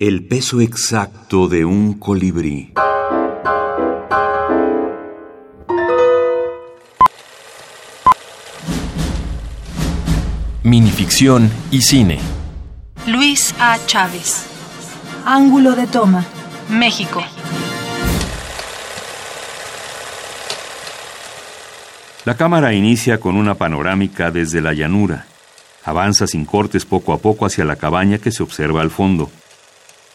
El peso exacto de un colibrí. Minificción y cine. Luis A. Chávez, Ángulo de toma. México. La cámara inicia con una panorámica desde la llanura. Avanza sin cortes poco a poco hacia la cabaña que se observa al fondo.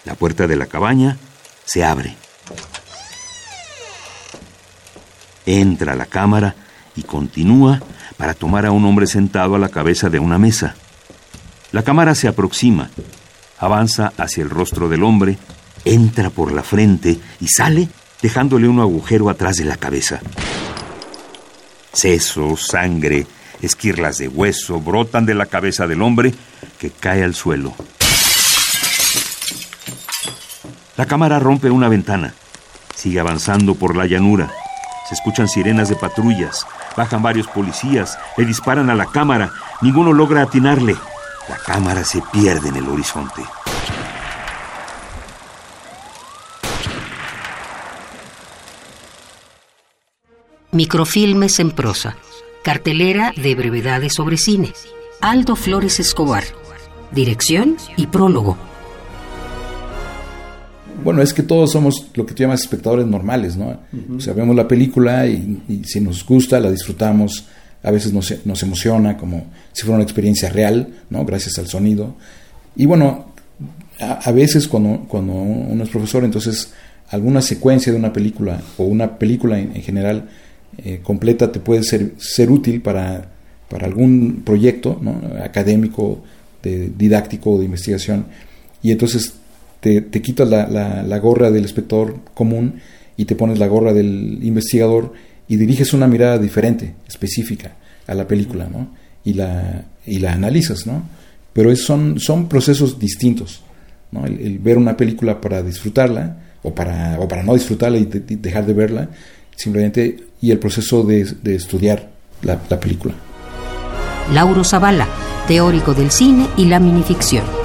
La puerta de la cabaña se abre. Entra la cámara y continúa para tomar a un hombre sentado a la cabeza de una mesa. La cámara se aproxima, avanza hacia el rostro del hombre, entra por la frente y sale dejándole un agujero atrás de la cabeza. Seso, sangre, esquirlas de hueso brotan de la cabeza del hombre que cae al suelo. La cámara rompe una ventana. Sigue avanzando por la llanura. Se escuchan sirenas de patrullas. Bajan varios policías. Le disparan a la cámara. Ninguno logra atinarle. La cámara se pierde en el horizonte. Microfilmes en prosa. Cartelera de brevedades sobre cine. Aldo Flores Escobar. Dirección y prólogo. Bueno, es que todos somos lo que tú llamas espectadores normales, ¿no? O sea, vemos la película y, y, si nos gusta, la disfrutamos, a veces nos, nos, emociona como si fuera una experiencia real, ¿no? Gracias al sonido. Y bueno, a, a veces cuando, cuando uno es profesor, entonces alguna secuencia de una película o una película en, en general eh, completa te puede ser, ser útil para, para algún proyecto ¿no? académico, de, didáctico o de investigación. Y entonces te, te quitas la, la, gorra del espectador común y te pones la gorra del investigador y diriges una mirada diferente, específica a la película, ¿no? Y la, y la analizas, ¿no? Pero es, son, son procesos distintos, ¿no? El, ver una película para disfrutarla o para, o para no disfrutarla y dejar de verla, simplemente, y el proceso de, de estudiar la, la película. Lauro Zavala, teórico del cine y la minificción.